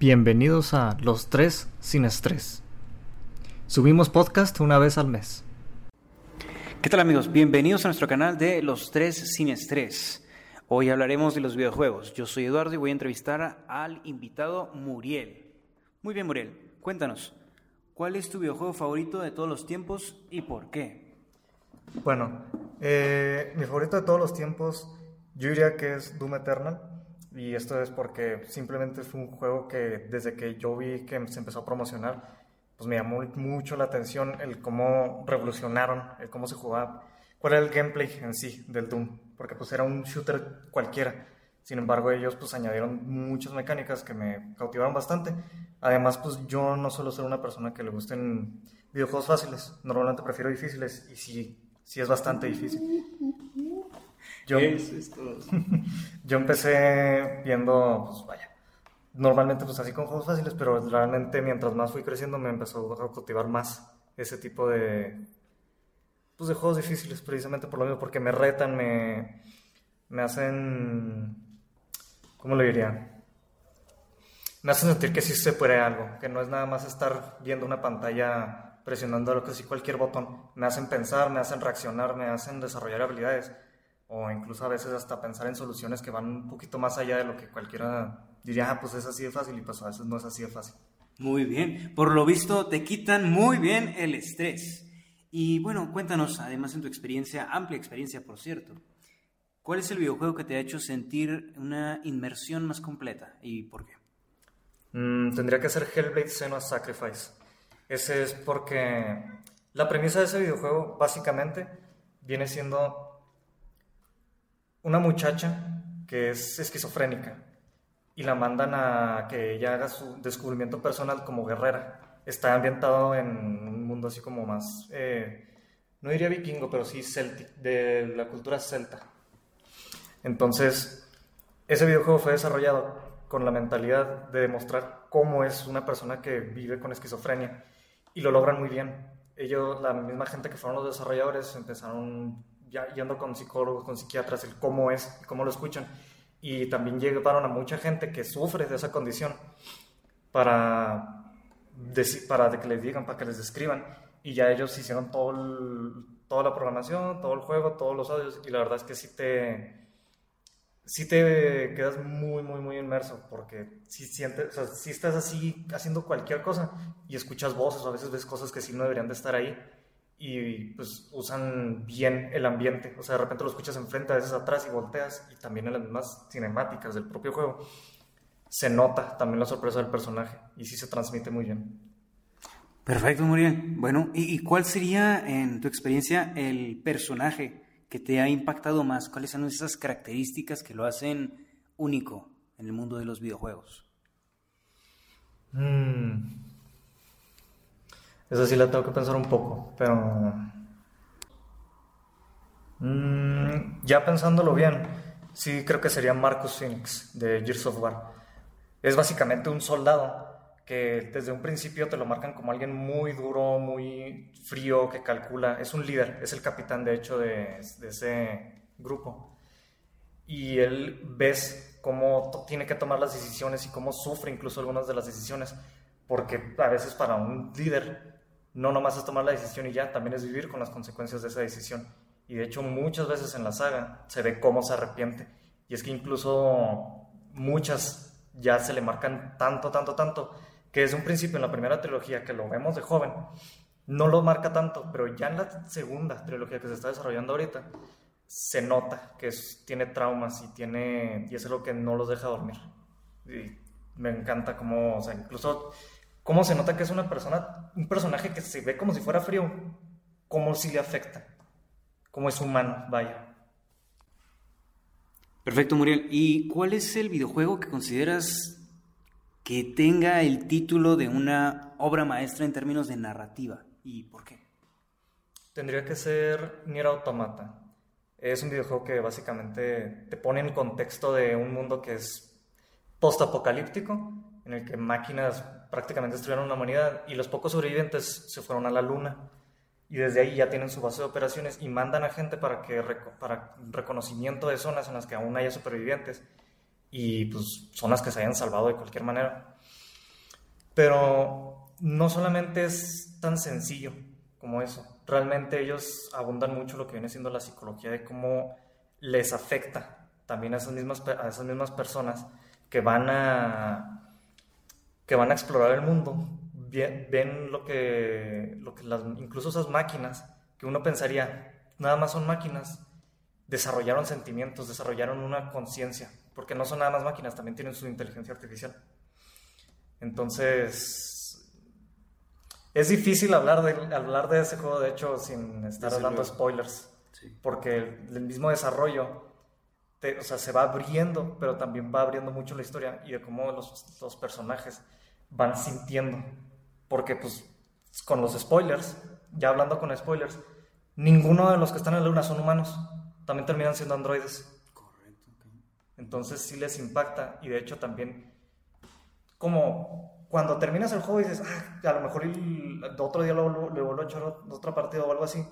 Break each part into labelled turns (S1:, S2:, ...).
S1: Bienvenidos a Los Tres Sin Estrés. Subimos podcast una vez al mes.
S2: ¿Qué tal amigos? Bienvenidos a nuestro canal de Los Tres Sin Estrés. Hoy hablaremos de los videojuegos. Yo soy Eduardo y voy a entrevistar al invitado Muriel. Muy bien Muriel, cuéntanos, ¿cuál es tu videojuego favorito de todos los tiempos y por qué?
S1: Bueno, eh, mi favorito de todos los tiempos yo diría que es Doom Eternal y esto es porque simplemente fue un juego que desde que yo vi que se empezó a promocionar, pues me llamó mucho la atención el cómo revolucionaron, el cómo se jugaba, cuál era el gameplay en sí del Doom, porque pues era un shooter cualquiera. Sin embargo, ellos pues añadieron muchas mecánicas que me cautivaron bastante. Además, pues yo no suelo ser una persona que le gusten videojuegos fáciles. Normalmente prefiero difíciles y sí, sí es bastante difícil. Yo, yo empecé viendo, pues vaya, normalmente pues así con juegos fáciles, pero realmente mientras más fui creciendo me empezó a cultivar más ese tipo de, pues de juegos difíciles precisamente por lo mismo, porque me retan, me, me hacen, ¿cómo le diría? Me hacen sentir que sí se puede algo, que no es nada más estar viendo una pantalla presionando lo que sí cualquier botón. Me hacen pensar, me hacen reaccionar, me hacen desarrollar habilidades o incluso a veces hasta pensar en soluciones que van un poquito más allá de lo que cualquiera diría, ah, pues es así de fácil y pues a veces no es así de fácil.
S2: Muy bien, por lo visto te quitan muy bien el estrés. Y bueno, cuéntanos, además en tu experiencia, amplia experiencia por cierto, ¿cuál es el videojuego que te ha hecho sentir una inmersión más completa y por qué?
S1: Mm, tendría que ser Hellblade Senua Sacrifice. Ese es porque la premisa de ese videojuego básicamente viene siendo una muchacha que es esquizofrénica y la mandan a que ella haga su descubrimiento personal como guerrera. Está ambientado en un mundo así como más, eh, no diría vikingo, pero sí celtic, de la cultura celta. Entonces, ese videojuego fue desarrollado con la mentalidad de demostrar cómo es una persona que vive con esquizofrenia y lo logran muy bien. Ellos, la misma gente que fueron los desarrolladores, empezaron ya yendo con psicólogos, con psiquiatras, el cómo es, cómo lo escuchan. Y también llegaron a mucha gente que sufre de esa condición para, para que les digan, para que les describan. Y ya ellos hicieron todo toda la programación, todo el juego, todos los audios. Y la verdad es que sí te, sí te quedas muy, muy, muy inmerso. Porque si, sientes, o sea, estás así haciendo cualquier cosa y escuchas voces o a veces ves cosas que sí no deberían de estar ahí y pues usan bien el ambiente. O sea, de repente lo escuchas enfrente, a veces atrás y volteas y también en las mismas cinemáticas del propio juego se nota también la sorpresa del personaje y sí se transmite muy bien.
S2: Perfecto, Muriel. Bueno, ¿y, cuál sería en tu experiencia el personaje que te ha impactado más? ¿Cuáles son esas características que lo hacen único en el mundo de los videojuegos?
S1: Mm. Eso sí la tengo que pensar un poco, pero... Mm, ya pensándolo bien, sí creo que sería Marcus Phoenix de Gears of War. Es básicamente un soldado que desde un principio te lo marcan como alguien muy duro, muy frío, que calcula. Es un líder, es el capitán de hecho de, de ese grupo. Y él ves cómo tiene que tomar las decisiones y cómo sufre incluso algunas de las decisiones. Porque a veces para un líder no nomás es tomar la decisión y ya, también es vivir con las consecuencias de esa decisión. Y de hecho muchas veces en la saga se ve cómo se arrepiente. Y es que incluso muchas ya se le marcan tanto, tanto, tanto, que desde un principio en la primera trilogía que lo vemos de joven, no lo marca tanto, pero ya en la segunda trilogía que se está desarrollando ahorita, se nota que tiene traumas y, tiene, y es algo que no los deja dormir. Y me encanta cómo, o sea, incluso cómo se nota que es una persona, un personaje que se ve como si fuera frío, cómo sí le afecta, cómo es humano, vaya.
S2: Perfecto, Muriel. ¿Y cuál es el videojuego que consideras que tenga el título de una obra maestra en términos de narrativa? ¿Y por qué?
S1: Tendría que ser Nier Automata. Es un videojuego que básicamente te pone en el contexto de un mundo que es post-apocalíptico, en el que máquinas prácticamente destruyeron la humanidad y los pocos sobrevivientes se fueron a la luna y desde ahí ya tienen su base de operaciones y mandan a gente para que para reconocimiento de zonas en las que aún haya supervivientes y pues zonas que se hayan salvado de cualquier manera. Pero no solamente es tan sencillo como eso. Realmente ellos abundan mucho lo que viene siendo la psicología de cómo les afecta también a esas mismas, a esas mismas personas que van a, que van a explorar el mundo. Ven, lo que, lo que las, incluso esas máquinas que uno pensaría, nada más son máquinas, desarrollaron sentimientos, desarrollaron una conciencia, porque no son nada más máquinas, también tienen su inteligencia artificial. Entonces, es difícil hablar de, hablar de ese juego, de hecho, sin estar hablando de spoilers, porque el, mismo desarrollo o sea, se va abriendo, pero también va abriendo mucho la historia y de cómo los, los personajes van sintiendo, porque pues con los spoilers, ya hablando con spoilers, ninguno de los que están en la luna son humanos, también terminan siendo androides. Correcto. Entonces sí les impacta y de hecho también como cuando terminas el juego y dices, ah, a lo mejor el, otro día le vuelvo a echar otra partida o algo así,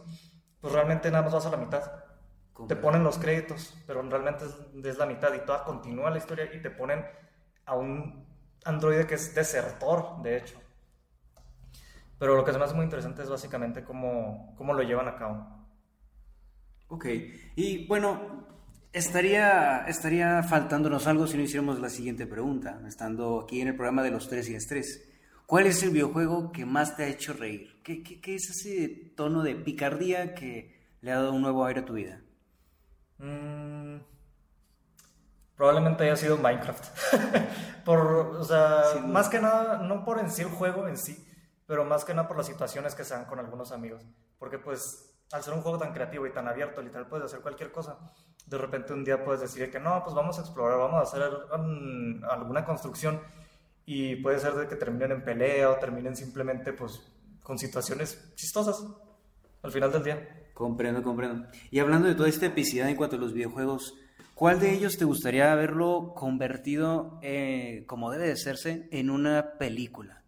S1: pues realmente nada más vas a la mitad. Te ponen los créditos, pero realmente es, es, la mitad y toda continúa la historia y te ponen a un androide que es desertor, de hecho. Pero lo que es más muy interesante es básicamente cómo, cómo lo llevan a cabo.
S2: Ok, y bueno, estaría, estaría faltándonos algo si no hiciéramos la siguiente pregunta, estando aquí en el programa de los tres y estrés. ¿Cuál es el videojuego que más te ha hecho reír? ¿Qué, qué, es ese tono de picardía que le ha dado un nuevo aire a tu vida?
S1: Mm, probablemente haya sido Minecraft. por, o sea, más que nada, no por en sí el juego en sí, pero más que nada por las situaciones que se dan con algunos amigos. Porque pues al ser un juego tan creativo y tan abierto, literal puedes hacer cualquier cosa. De repente un día puedes decir que no, pues vamos a explorar, vamos a hacer alguna construcción y puede ser de que terminen en pelea o terminen simplemente pues con situaciones chistosas al final del día.
S2: Comprendo, comprendo. Y hablando de toda esta epicidad en cuanto a los videojuegos, ¿cuál de ellos te gustaría verlo convertido, eh, como debe de hacerse, en una película?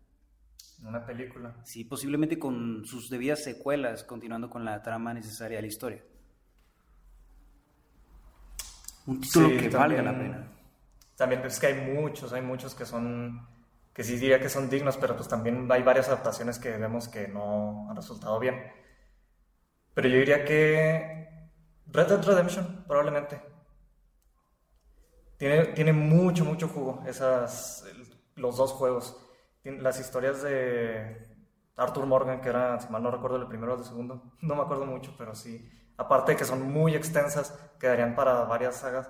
S1: Una película.
S2: Sí, posiblemente con sus debidas secuelas, continuando con la trama necesaria de la historia. Un título que valga la pena.
S1: También es que hay muchos, hay muchos que son, que sí diría que son dignos, pero pues también hay varias adaptaciones que vemos que no han resultado bien. Pero yo diría que Red Dead Redemption, probablemente. Tiene, tiene mucho, mucho jugo esas, los dos juegos las historias de Arthur Morgan, que era, si mal no recuerdo, el primero o el segundo, no me acuerdo mucho, pero sí, aparte de que son muy extensas, quedarían para varias sagas,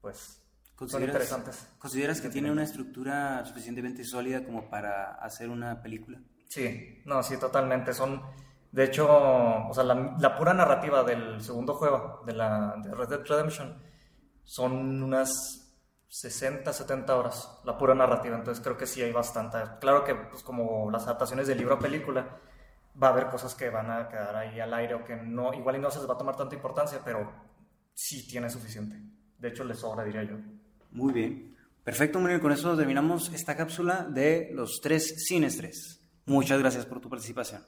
S1: pues son interesantes.
S2: ¿Consideras que tiene una estructura suficientemente sólida como para hacer una película?
S1: Sí, no, sí, totalmente. Son, de hecho, o sea, la, pura narrativa del segundo juego, de, la, de Red Dead Redemption, son unas 60, 70 horas, la pura narrativa, entonces creo que sí hay bastante. Claro que pues como las adaptaciones de libro a película, va a haber cosas que van a quedar ahí al aire o que no, igual y no se les va a tomar tanta importancia, pero sí tiene suficiente. De hecho, le sobra, diría yo.
S2: Muy bien. Perfecto, Muriel. Con eso terminamos esta cápsula de los tres sin estrés. Muchas gracias por tu participación.